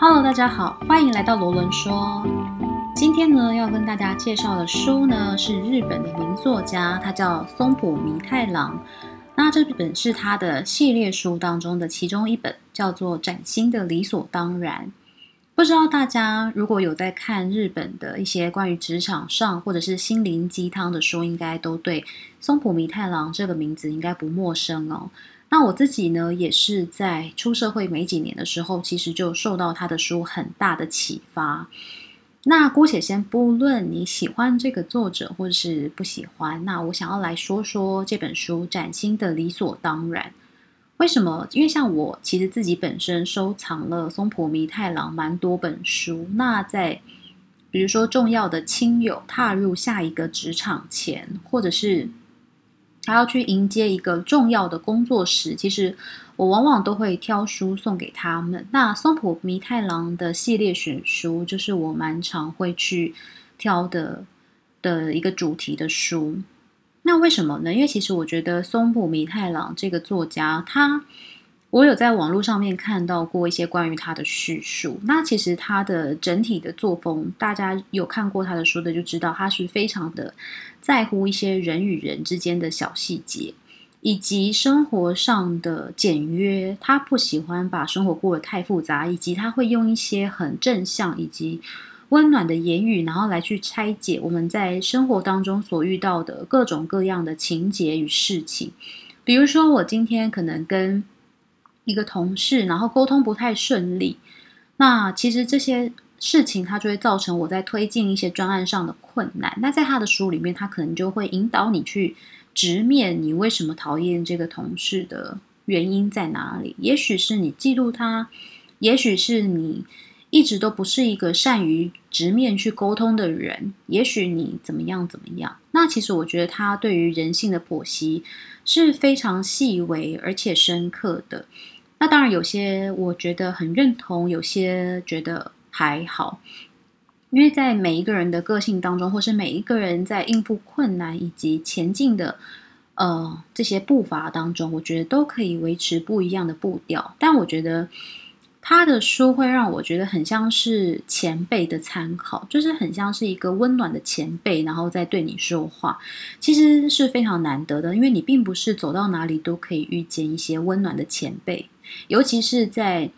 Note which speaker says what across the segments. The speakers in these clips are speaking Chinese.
Speaker 1: Hello，大家好，欢迎来到罗伦说。今天呢，要跟大家介绍的书呢，是日本的名作家，他叫松浦弥太郎。那这本是他的系列书当中的其中一本，叫做《崭新的理所当然》。不知道大家如果有在看日本的一些关于职场上或者是心灵鸡汤的书，应该都对松浦弥太郎这个名字应该不陌生哦。那我自己呢，也是在出社会没几年的时候，其实就受到他的书很大的启发。那姑且先不论你喜欢这个作者或者是不喜欢，那我想要来说说这本书《崭新的理所当然》。为什么？因为像我其实自己本身收藏了松浦弥太郎蛮多本书。那在比如说重要的亲友踏入下一个职场前，或者是还要去迎接一个重要的工作时，其实。我往往都会挑书送给他们。那松浦弥太郎的系列选书，就是我蛮常会去挑的的一个主题的书。那为什么呢？因为其实我觉得松浦弥太郎这个作家，他我有在网络上面看到过一些关于他的叙述。那其实他的整体的作风，大家有看过他的书的就知道，他是非常的在乎一些人与人之间的小细节。以及生活上的简约，他不喜欢把生活过得太复杂，以及他会用一些很正向以及温暖的言语，然后来去拆解我们在生活当中所遇到的各种各样的情节与事情。比如说，我今天可能跟一个同事，然后沟通不太顺利，那其实这些事情它就会造成我在推进一些专案上的困难。那在他的书里面，他可能就会引导你去。直面你为什么讨厌这个同事的原因在哪里？也许是你嫉妒他，也许是你一直都不是一个善于直面去沟通的人，也许你怎么样怎么样。那其实我觉得他对于人性的剖析是非常细微而且深刻的。那当然有些我觉得很认同，有些觉得还好。因为在每一个人的个性当中，或是每一个人在应付困难以及前进的呃这些步伐当中，我觉得都可以维持不一样的步调。但我觉得他的书会让我觉得很像是前辈的参考，就是很像是一个温暖的前辈，然后在对你说话，其实是非常难得的。因为你并不是走到哪里都可以遇见一些温暖的前辈，尤其是在。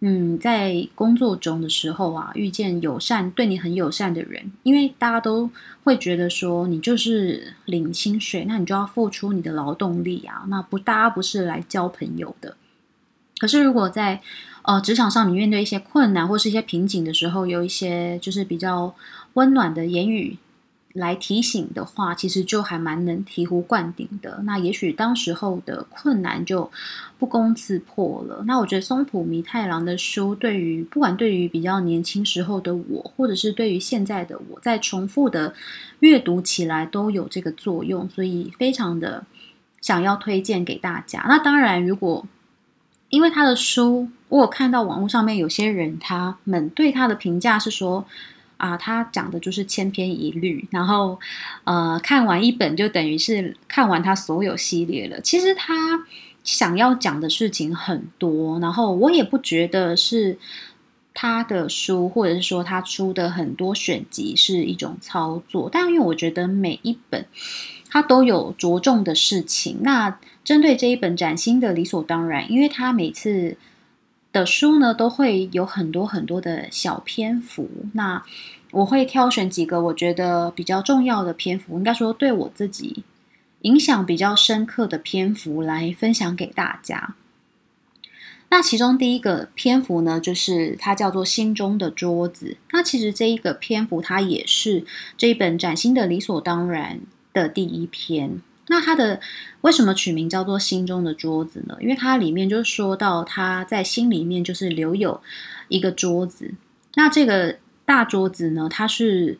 Speaker 1: 嗯，在工作中的时候啊，遇见友善、对你很友善的人，因为大家都会觉得说你就是领薪水，那你就要付出你的劳动力啊，那不，大家不是来交朋友的。可是如果在呃职场上，你面对一些困难或是一些瓶颈的时候，有一些就是比较温暖的言语。来提醒的话，其实就还蛮能醍醐灌顶的。那也许当时候的困难就不攻自破了。那我觉得松浦弥太郎的书，对于不管对于比较年轻时候的我，或者是对于现在的我，在重复的阅读起来都有这个作用，所以非常的想要推荐给大家。那当然，如果因为他的书，我有看到网络上面有些人他们对他的评价是说。啊，他讲的就是千篇一律，然后，呃，看完一本就等于是看完他所有系列了。其实他想要讲的事情很多，然后我也不觉得是他的书，或者是说他出的很多选集是一种操作。但因为我觉得每一本他都有着重的事情。那针对这一本崭新的理所当然，因为他每次。的书呢，都会有很多很多的小篇幅。那我会挑选几个我觉得比较重要的篇幅，应该说对我自己影响比较深刻的篇幅来分享给大家。那其中第一个篇幅呢，就是它叫做《心中的桌子》。那其实这一个篇幅，它也是这一本崭新的理所当然的第一篇。那他的为什么取名叫做心中的桌子呢？因为它里面就说到他在心里面就是留有一个桌子。那这个大桌子呢，它是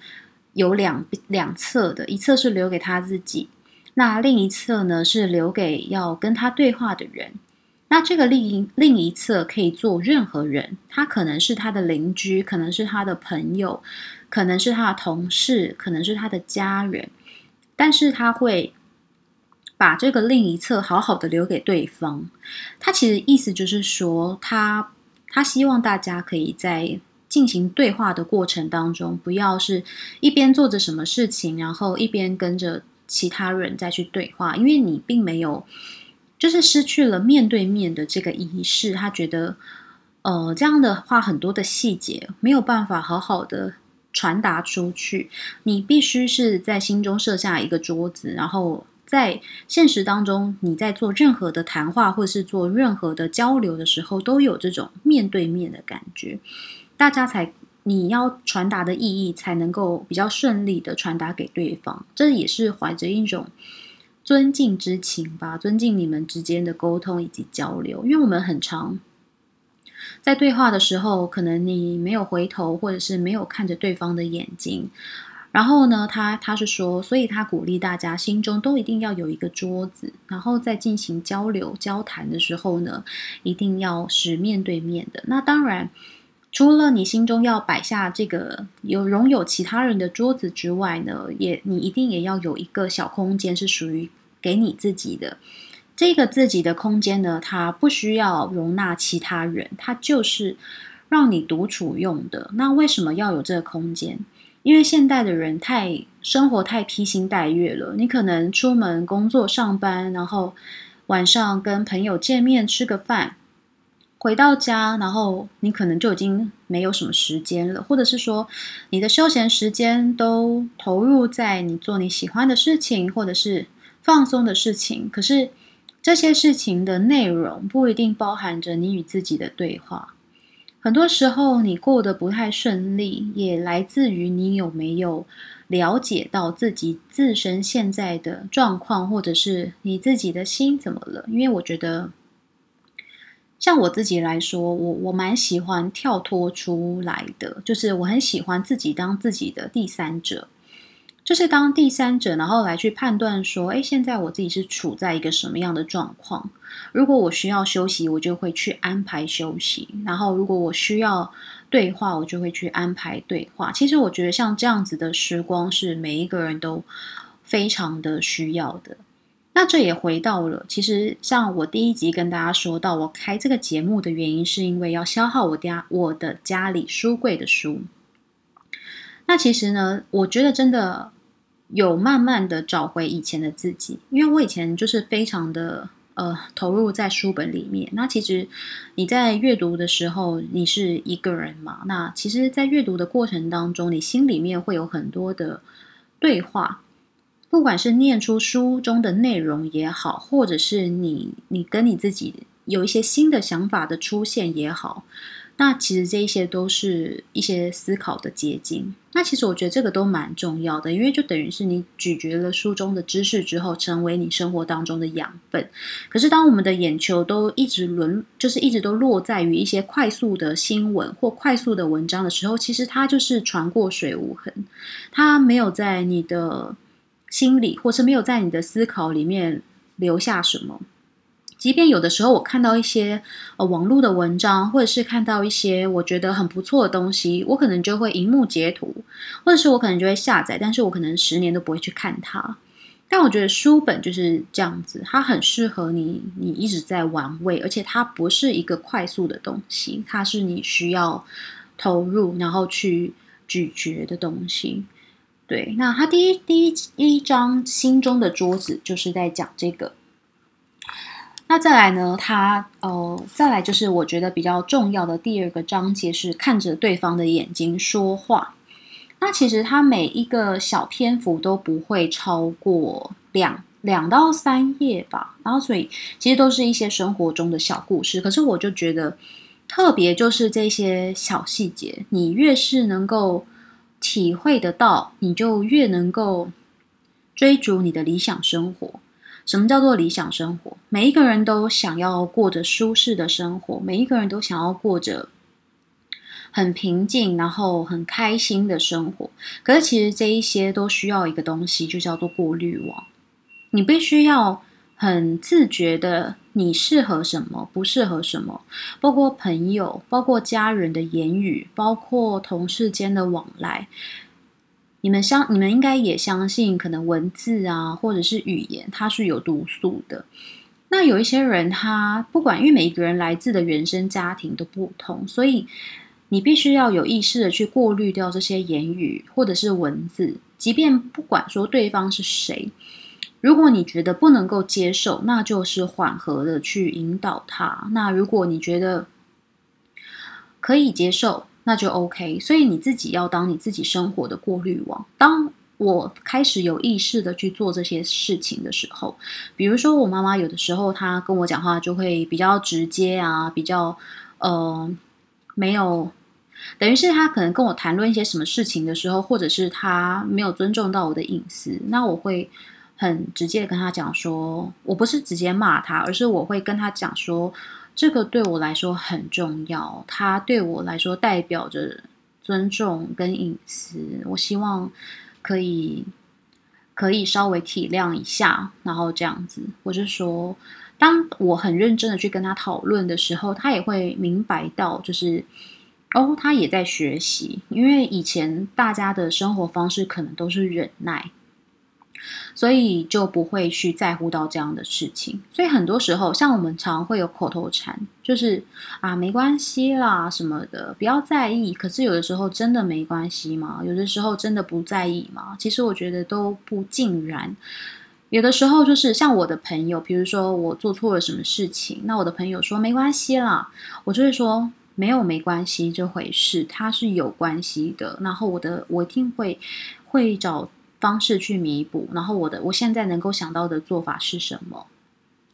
Speaker 1: 有两两侧的，一侧是留给他自己，那另一侧呢是留给要跟他对话的人。那这个另一另一侧可以做任何人，他可能是他的邻居，可能是他的朋友，可能是他的同事，可能是他的家人，但是他会。把这个另一侧好好的留给对方，他其实意思就是说，他他希望大家可以在进行对话的过程当中，不要是一边做着什么事情，然后一边跟着其他人再去对话，因为你并没有，就是失去了面对面的这个仪式。他觉得，呃，这样的话很多的细节没有办法好好的传达出去。你必须是在心中设下一个桌子，然后。在现实当中，你在做任何的谈话或是做任何的交流的时候，都有这种面对面的感觉，大家才你要传达的意义才能够比较顺利的传达给对方。这也是怀着一种尊敬之情吧，尊敬你们之间的沟通以及交流。因为我们很常在对话的时候，可能你没有回头，或者是没有看着对方的眼睛。然后呢，他他是说，所以他鼓励大家心中都一定要有一个桌子，然后在进行交流交谈的时候呢，一定要是面对面的。那当然，除了你心中要摆下这个有拥有其他人的桌子之外呢，也你一定也要有一个小空间是属于给你自己的。这个自己的空间呢，它不需要容纳其他人，它就是让你独处用的。那为什么要有这个空间？因为现代的人太生活太披星戴月了，你可能出门工作上班，然后晚上跟朋友见面吃个饭，回到家，然后你可能就已经没有什么时间了，或者是说你的休闲时间都投入在你做你喜欢的事情，或者是放松的事情，可是这些事情的内容不一定包含着你与自己的对话。很多时候，你过得不太顺利，也来自于你有没有了解到自己自身现在的状况，或者是你自己的心怎么了？因为我觉得，像我自己来说，我我蛮喜欢跳脱出来的，就是我很喜欢自己当自己的第三者。就是当第三者，然后来去判断说，哎，现在我自己是处在一个什么样的状况？如果我需要休息，我就会去安排休息；然后如果我需要对话，我就会去安排对话。其实我觉得像这样子的时光是每一个人都非常的需要的。那这也回到了，其实像我第一集跟大家说到，我开这个节目的原因，是因为要消耗我家我的家里书柜的书。那其实呢，我觉得真的。有慢慢的找回以前的自己，因为我以前就是非常的呃投入在书本里面。那其实你在阅读的时候，你是一个人嘛？那其实，在阅读的过程当中，你心里面会有很多的对话，不管是念出书中的内容也好，或者是你你跟你自己有一些新的想法的出现也好。那其实这一些都是一些思考的结晶。那其实我觉得这个都蛮重要的，因为就等于是你咀嚼了书中的知识之后，成为你生活当中的养分。可是当我们的眼球都一直轮，就是一直都落在于一些快速的新闻或快速的文章的时候，其实它就是船过水无痕，它没有在你的心里，或是没有在你的思考里面留下什么。即便有的时候我看到一些呃网络的文章，或者是看到一些我觉得很不错的东西，我可能就会荧幕截图，或者是我可能就会下载，但是我可能十年都不会去看它。但我觉得书本就是这样子，它很适合你，你一直在玩味，而且它不是一个快速的东西，它是你需要投入然后去咀嚼的东西。对，那他第一第一第一章心中的桌子就是在讲这个。那再来呢？他呃，再来就是我觉得比较重要的第二个章节是看着对方的眼睛说话。那其实它每一个小篇幅都不会超过两两到三页吧。然后所以其实都是一些生活中的小故事。可是我就觉得特别就是这些小细节，你越是能够体会得到，你就越能够追逐你的理想生活。什么叫做理想生活？每一个人都想要过着舒适的生活，每一个人都想要过着很平静，然后很开心的生活。可是，其实这一些都需要一个东西，就叫做过滤网。你必须要很自觉的，你适合什么，不适合什么，包括朋友，包括家人的言语，包括同事间的往来。你们相，你们应该也相信，可能文字啊，或者是语言，它是有毒素的。那有一些人，他不管，因为每一个人来自的原生家庭都不同，所以你必须要有意识的去过滤掉这些言语或者是文字，即便不管说对方是谁，如果你觉得不能够接受，那就是缓和的去引导他。那如果你觉得可以接受，那就 OK。所以你自己要当你自己生活的过滤网。当我开始有意识的去做这些事情的时候，比如说我妈妈有的时候她跟我讲话就会比较直接啊，比较呃没有，等于是她可能跟我谈论一些什么事情的时候，或者是她没有尊重到我的隐私，那我会很直接的跟她讲说，我不是直接骂她，而是我会跟她讲说，这个对我来说很重要，它对我来说代表着尊重跟隐私，我希望。可以，可以稍微体谅一下，然后这样子，或者说，当我很认真的去跟他讨论的时候，他也会明白到，就是哦，他也在学习，因为以前大家的生活方式可能都是忍耐。所以就不会去在乎到这样的事情。所以很多时候，像我们常会有口头禅，就是啊，没关系啦什么的，不要在意。可是有的时候真的没关系吗？有的时候真的不在意吗？其实我觉得都不尽然。有的时候就是像我的朋友，比如说我做错了什么事情，那我的朋友说没关系啦，我就会说没有没关系这回事，它是有关系的。然后我的我一定会会找。方式去弥补，然后我的我现在能够想到的做法是什么？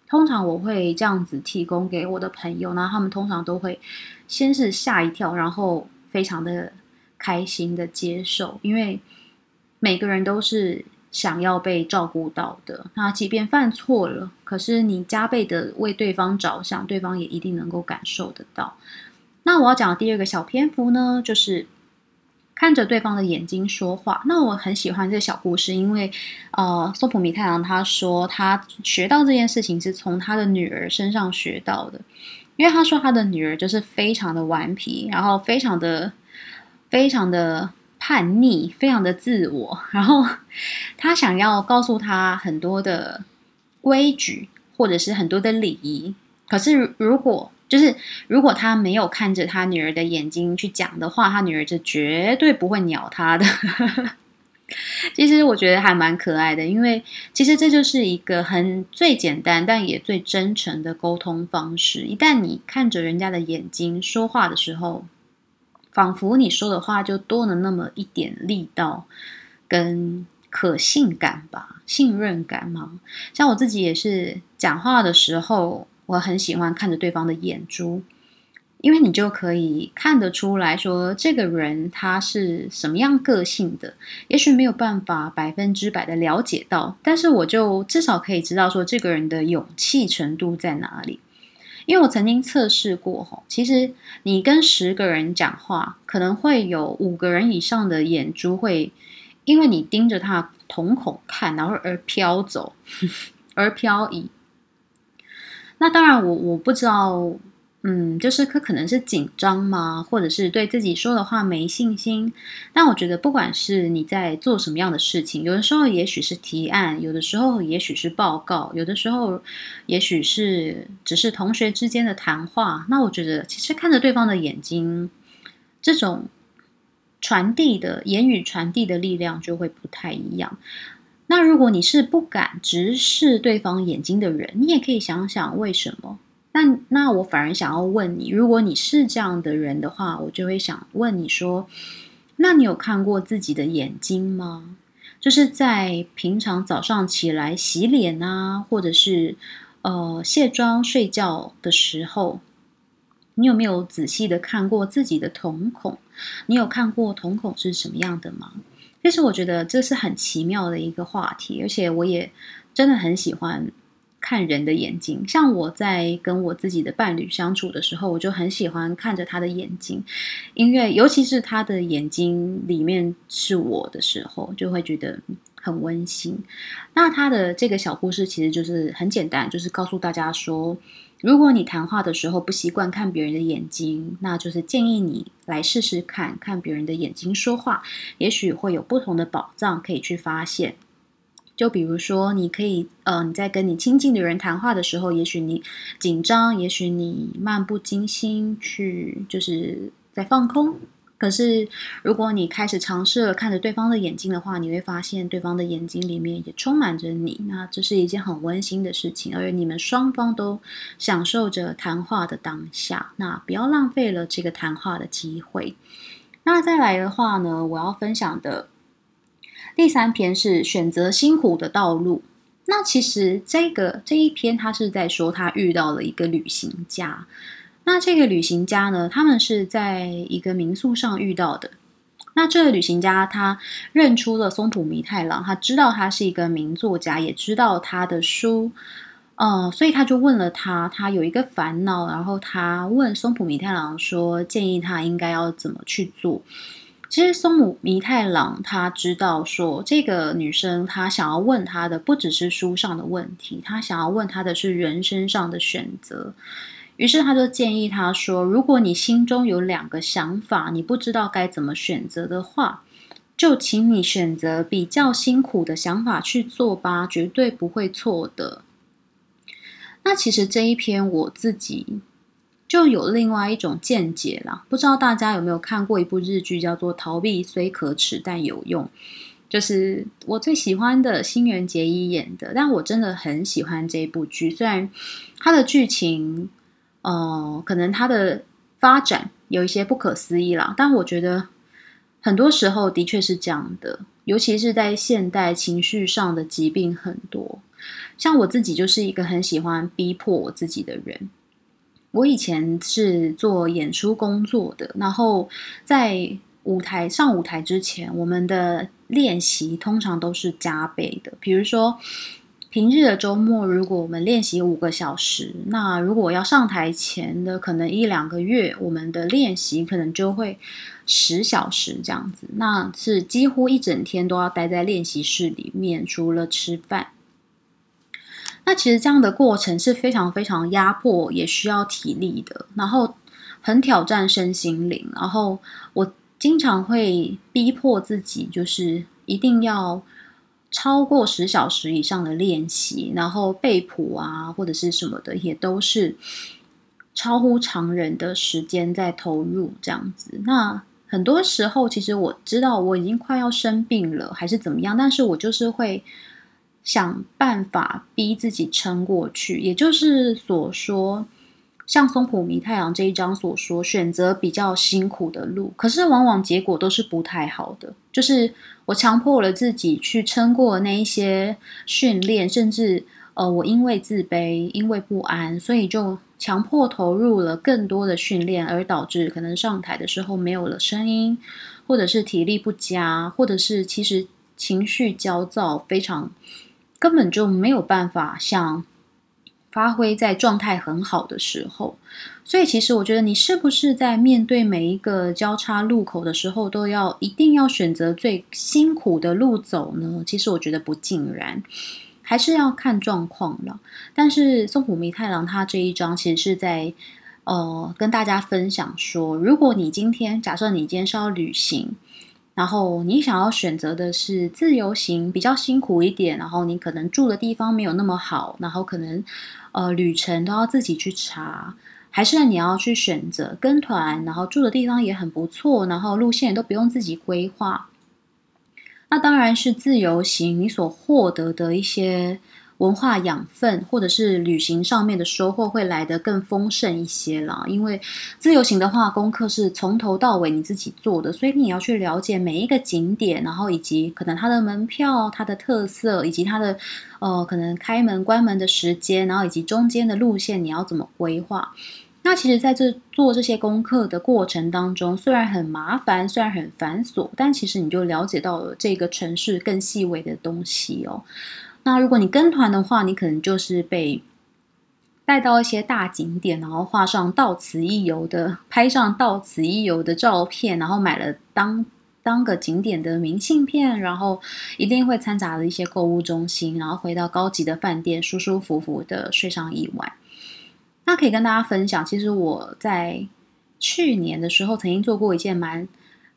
Speaker 1: 通常我会这样子提供给我的朋友，那他们通常都会先是吓一跳，然后非常的开心的接受，因为每个人都是想要被照顾到的。那即便犯错了，可是你加倍的为对方着想，对方也一定能够感受得到。那我要讲的第二个小篇幅呢，就是。看着对方的眼睛说话，那我很喜欢这个小故事，因为，呃，松浦弥太郎他说他学到这件事情是从他的女儿身上学到的，因为他说他的女儿就是非常的顽皮，然后非常的非常的叛逆，非常的自我，然后他想要告诉他很多的规矩或者是很多的礼仪，可是如果就是如果他没有看着他女儿的眼睛去讲的话，他女儿就绝对不会鸟他的。其实我觉得还蛮可爱的，因为其实这就是一个很最简单但也最真诚的沟通方式。一旦你看着人家的眼睛说话的时候，仿佛你说的话就多了那么一点力道跟可信感吧，信任感嘛。像我自己也是讲话的时候。我很喜欢看着对方的眼珠，因为你就可以看得出来说这个人他是什么样个性的。也许没有办法百分之百的了解到，但是我就至少可以知道说这个人的勇气程度在哪里。因为我曾经测试过吼，其实你跟十个人讲话，可能会有五个人以上的眼珠会因为你盯着他瞳孔看，然后而飘走，而飘移。那当然，我我不知道，嗯，就是可可能是紧张吗，或者是对自己说的话没信心。但我觉得，不管是你在做什么样的事情，有的时候也许是提案，有的时候也许是报告，有的时候也许是只是同学之间的谈话。那我觉得，其实看着对方的眼睛，这种传递的言语传递的力量就会不太一样。那如果你是不敢直视对方眼睛的人，你也可以想想为什么。那那我反而想要问你，如果你是这样的人的话，我就会想问你说：那你有看过自己的眼睛吗？就是在平常早上起来洗脸啊，或者是呃卸妆睡觉的时候，你有没有仔细的看过自己的瞳孔？你有看过瞳孔是什么样的吗？其实我觉得这是很奇妙的一个话题，而且我也真的很喜欢看人的眼睛。像我在跟我自己的伴侣相处的时候，我就很喜欢看着他的眼睛，因为尤其是他的眼睛里面是我的时候，就会觉得很温馨。那他的这个小故事其实就是很简单，就是告诉大家说。如果你谈话的时候不习惯看别人的眼睛，那就是建议你来试试看看别人的眼睛说话，也许会有不同的宝藏可以去发现。就比如说，你可以呃，你在跟你亲近的人谈话的时候，也许你紧张，也许你漫不经心去，就是在放空。可是，如果你开始尝试了看着对方的眼睛的话，你会发现对方的眼睛里面也充满着你。那这是一件很温馨的事情，而你们双方都享受着谈话的当下。那不要浪费了这个谈话的机会。那再来的话呢，我要分享的。第三篇是选择辛苦的道路。那其实这个这一篇，他是在说他遇到了一个旅行家。那这个旅行家呢，他们是在一个民宿上遇到的。那这个旅行家他认出了松浦弥太郎，他知道他是一个名作家，也知道他的书，嗯，所以他就问了他，他有一个烦恼，然后他问松浦弥太郎说，建议他应该要怎么去做。其实松浦弥太郎他知道说，这个女生她想要问他的不只是书上的问题，她想要问他的是人生上的选择。于是他就建议他说：“如果你心中有两个想法，你不知道该怎么选择的话，就请你选择比较辛苦的想法去做吧，绝对不会错的。”那其实这一篇我自己。就有另外一种见解啦，不知道大家有没有看过一部日剧，叫做《逃避虽可耻但有用》，就是我最喜欢的新垣结衣演的。但我真的很喜欢这部剧，虽然它的剧情，呃，可能它的发展有一些不可思议啦，但我觉得很多时候的确是这样的，尤其是在现代，情绪上的疾病很多。像我自己就是一个很喜欢逼迫我自己的人。我以前是做演出工作的，然后在舞台上舞台之前，我们的练习通常都是加倍的。比如说平日的周末，如果我们练习五个小时，那如果要上台前的可能一两个月，我们的练习可能就会十小时这样子，那是几乎一整天都要待在练习室里面，除了吃饭。那其实这样的过程是非常非常压迫，也需要体力的，然后很挑战身心灵。然后我经常会逼迫自己，就是一定要超过十小时以上的练习，然后背谱啊或者是什么的，也都是超乎常人的时间在投入这样子。那很多时候，其实我知道我已经快要生病了，还是怎么样，但是我就是会。想办法逼自己撑过去，也就是所说，像松浦弥太郎这一章所说，选择比较辛苦的路，可是往往结果都是不太好的。就是我强迫了自己去撑过那一些训练，甚至呃，我因为自卑、因为不安，所以就强迫投入了更多的训练，而导致可能上台的时候没有了声音，或者是体力不佳，或者是其实情绪焦躁，非常。根本就没有办法像发挥在状态很好的时候，所以其实我觉得你是不是在面对每一个交叉路口的时候，都要一定要选择最辛苦的路走呢？其实我觉得不尽然，还是要看状况了。但是松浦弥太郎他这一章其实是在呃跟大家分享说，如果你今天假设你今天是要旅行。然后你想要选择的是自由行，比较辛苦一点。然后你可能住的地方没有那么好，然后可能呃旅程都要自己去查，还是你要去选择跟团，然后住的地方也很不错，然后路线都不用自己规划。那当然是自由行，你所获得的一些。文化养分，或者是旅行上面的收获会来得更丰盛一些啦。因为自由行的话，功课是从头到尾你自己做的，所以你要去了解每一个景点，然后以及可能它的门票、它的特色，以及它的呃可能开门关门的时间，然后以及中间的路线你要怎么规划。那其实在这做这些功课的过程当中，虽然很麻烦，虽然很繁琐，但其实你就了解到了这个城市更细微的东西哦。那如果你跟团的话，你可能就是被带到一些大景点，然后画上到此一游的，拍上到此一游的照片，然后买了当当个景点的明信片，然后一定会掺杂了一些购物中心，然后回到高级的饭店，舒舒服服的睡上一晚。那可以跟大家分享，其实我在去年的时候曾经做过一件蛮。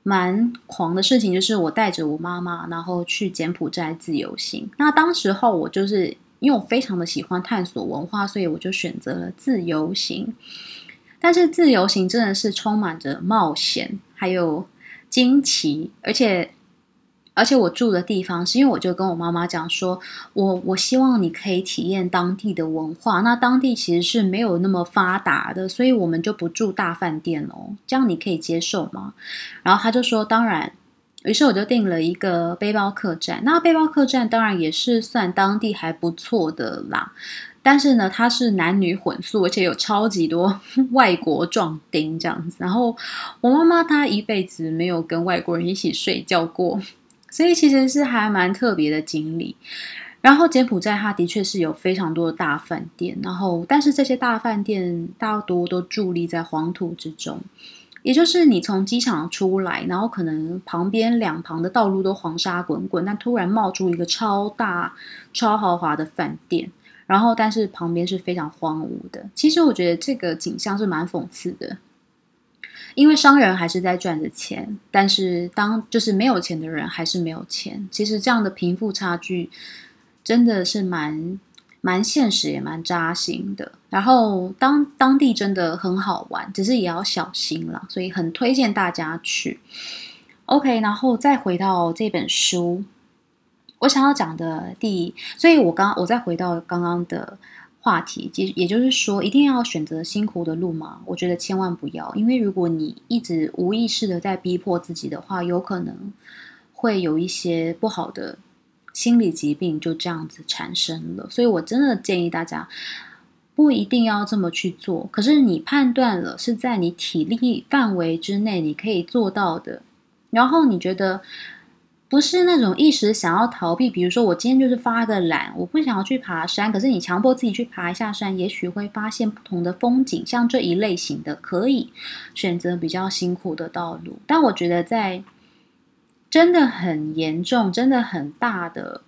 Speaker 1: 蛮狂的事情，就是我带着我妈妈，然后去柬埔寨自由行。那当时候我就是因为我非常的喜欢探索文化，所以我就选择了自由行。但是自由行真的是充满着冒险，还有惊奇，而且。而且我住的地方是因为我就跟我妈妈讲说，我我希望你可以体验当地的文化。那当地其实是没有那么发达的，所以我们就不住大饭店哦。这样你可以接受吗？然后他就说当然。于是我就订了一个背包客栈。那背包客栈当然也是算当地还不错的啦。但是呢，它是男女混宿，而且有超级多 外国壮丁这样子。然后我妈妈她一辈子没有跟外国人一起睡觉过。所以其实是还蛮特别的经历。然后柬埔寨它的确是有非常多的大饭店，然后但是这些大饭店大多都伫立在黄土之中，也就是你从机场出来，然后可能旁边两旁的道路都黄沙滚滚，但突然冒出一个超大、超豪华的饭店，然后但是旁边是非常荒芜的。其实我觉得这个景象是蛮讽刺的。因为商人还是在赚着钱，但是当就是没有钱的人还是没有钱。其实这样的贫富差距真的是蛮蛮现实，也蛮扎心的。然后当当地真的很好玩，只是也要小心了，所以很推荐大家去。OK，然后再回到这本书，我想要讲的第，所以我刚我再回到刚刚的。话题，也也就是说，一定要选择辛苦的路吗？我觉得千万不要，因为如果你一直无意识的在逼迫自己的话，有可能会有一些不好的心理疾病就这样子产生了。所以我真的建议大家，不一定要这么去做。可是你判断了是在你体力范围之内你可以做到的，然后你觉得。不是那种一时想要逃避，比如说我今天就是发个懒，我不想要去爬山。可是你强迫自己去爬一下山，也许会发现不同的风景。像这一类型的，可以选择比较辛苦的道路。但我觉得在真的很严重、真的很大的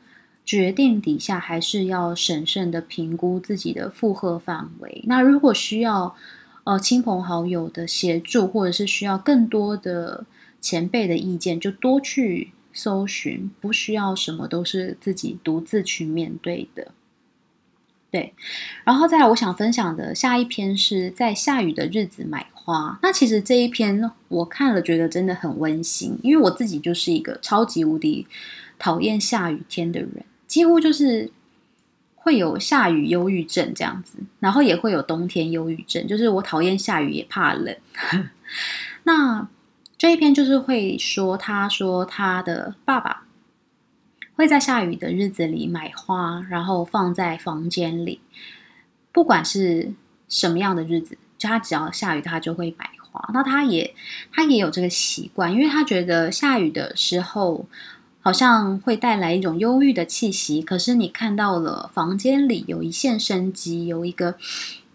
Speaker 1: 决定底下，还是要审慎的评估自己的负荷范围。那如果需要呃亲朋好友的协助，或者是需要更多的前辈的意见，就多去。搜寻不需要什么都是自己独自去面对的，对。然后再来，我想分享的下一篇是在下雨的日子买花。那其实这一篇我看了，觉得真的很温馨，因为我自己就是一个超级无敌讨厌下雨天的人，几乎就是会有下雨忧郁症这样子，然后也会有冬天忧郁症，就是我讨厌下雨也怕冷。那这一篇就是会说，他说他的爸爸会在下雨的日子里买花，然后放在房间里，不管是什么样的日子，就他只要下雨，他就会买花。那他也他也有这个习惯，因为他觉得下雨的时候好像会带来一种忧郁的气息。可是你看到了房间里有一线生机，有一个。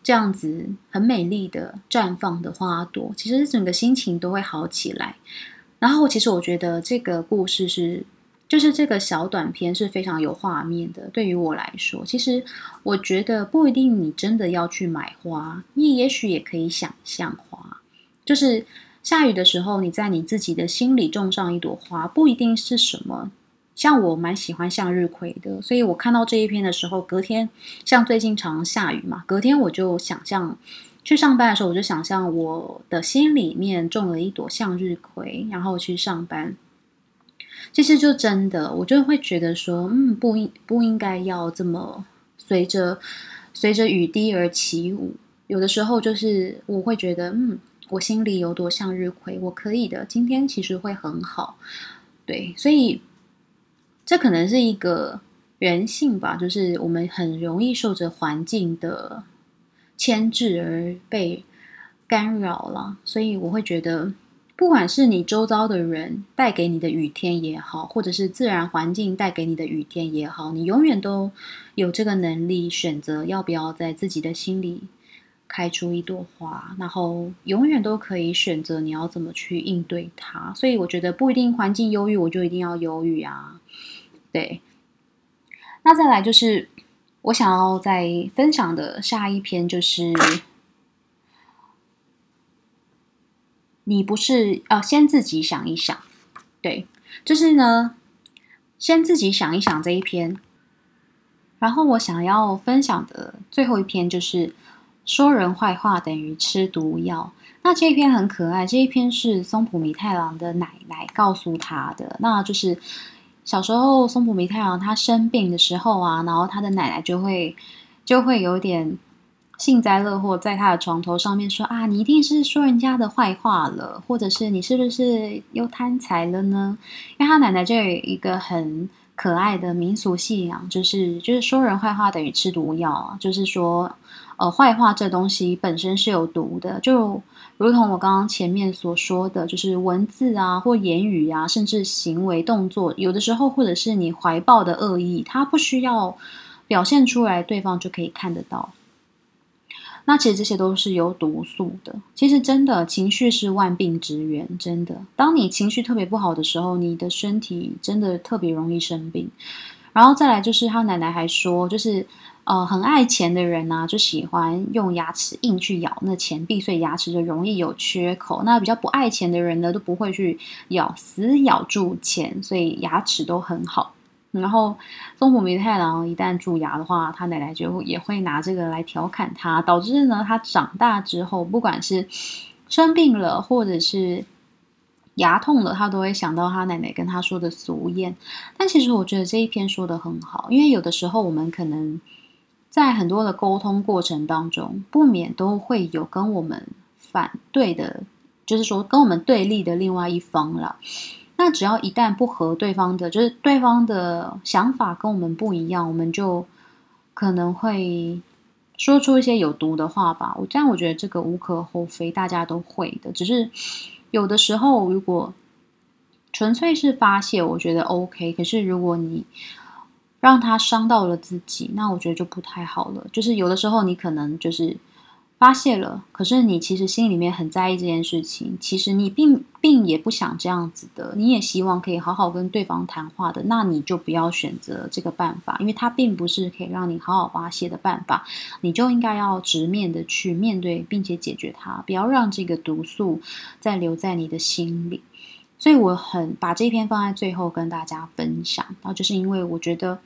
Speaker 1: 这样子很美丽的绽放的花朵，其实整个心情都会好起来。然后，其实我觉得这个故事是，就是这个小短片是非常有画面的。对于我来说，其实我觉得不一定你真的要去买花，你也许也可以想象花，就是下雨的时候，你在你自己的心里种上一朵花，不一定是什么。像我蛮喜欢向日葵的，所以我看到这一篇的时候，隔天像最近常下雨嘛，隔天我就想象去上班的时候，我就想象我的心里面种了一朵向日葵，然后去上班。其实就真的，我就会觉得说，嗯，不应不应该要这么随着随着雨滴而起舞。有的时候就是我会觉得，嗯，我心里有朵向日葵，我可以的，今天其实会很好。对，所以。这可能是一个人性吧，就是我们很容易受着环境的牵制而被干扰了，所以我会觉得，不管是你周遭的人带给你的雨天也好，或者是自然环境带给你的雨天也好，你永远都有这个能力选择要不要在自己的心里开出一朵花，然后永远都可以选择你要怎么去应对它。所以我觉得不一定环境忧郁，我就一定要忧郁啊。对，那再来就是我想要再分享的下一篇，就是你不是呃，先自己想一想，对，就是呢，先自己想一想这一篇。然后我想要分享的最后一篇就是说人坏话等于吃毒药。那这一篇很可爱，这一篇是松浦弥太郎的奶奶告诉他的。那就是小时候松浦弥太郎他生病的时候啊，然后他的奶奶就会就会有点。幸灾乐祸，在他的床头上面说啊，你一定是说人家的坏话了，或者是你是不是又贪财了呢？因为他奶奶就有一个很可爱的民俗信仰，就是就是说人坏话等于吃毒药啊，就是说呃坏话这东西本身是有毒的，就如同我刚刚前面所说的，就是文字啊或言语啊，甚至行为动作，有的时候或者是你怀抱的恶意，它不需要表现出来，对方就可以看得到。那其实这些都是有毒素的。其实真的，情绪是万病之源。真的，当你情绪特别不好的时候，你的身体真的特别容易生病。然后再来就是他奶奶还说，就是呃，很爱钱的人呢，就喜欢用牙齿硬去咬那钱币，所以牙齿就容易有缺口。那比较不爱钱的人呢，都不会去咬死咬住钱，所以牙齿都很好。然后松浦弥太郎一旦蛀牙的话，他奶奶就也会拿这个来调侃他，导致呢他长大之后，不管是生病了或者是牙痛了，他都会想到他奶奶跟他说的俗谚。但其实我觉得这一篇说的很好，因为有的时候我们可能在很多的沟通过程当中，不免都会有跟我们反对的，就是说跟我们对立的另外一方了。那只要一旦不和对方的，就是对方的想法跟我们不一样，我们就可能会说出一些有毒的话吧。我这样我觉得这个无可厚非，大家都会的。只是有的时候，如果纯粹是发泄，我觉得 OK。可是如果你让他伤到了自己，那我觉得就不太好了。就是有的时候，你可能就是。发泄了，可是你其实心里面很在意这件事情，其实你并并也不想这样子的，你也希望可以好好跟对方谈话的，那你就不要选择这个办法，因为它并不是可以让你好好发泄的办法，你就应该要直面的去面对，并且解决它，不要让这个毒素再留在你的心里。所以我很把这篇放在最后跟大家分享，然后就是因为我觉得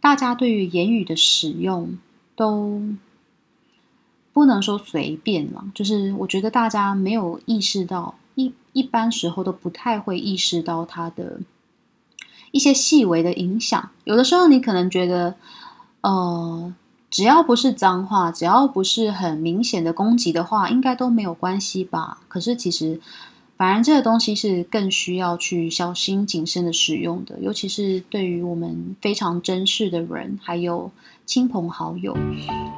Speaker 1: 大家对于言语的使用都。不能说随便了，就是我觉得大家没有意识到，一一般时候都不太会意识到它的一些细微的影响。有的时候你可能觉得，呃，只要不是脏话，只要不是很明显的攻击的话，应该都没有关系吧？可是其实，反而这个东西是更需要去小心谨慎的使用的，尤其是对于我们非常珍视的人，还有。亲朋好友，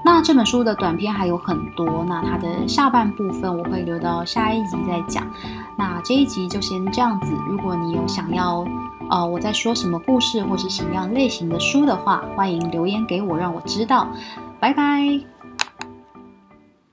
Speaker 1: 那这本书的短篇还有很多，那它的下半部分我会留到下一集再讲。那这一集就先这样子。如果你有想要，呃，我在说什么故事或是什么样类型的书的话，欢迎留言给我，让我知道。拜拜。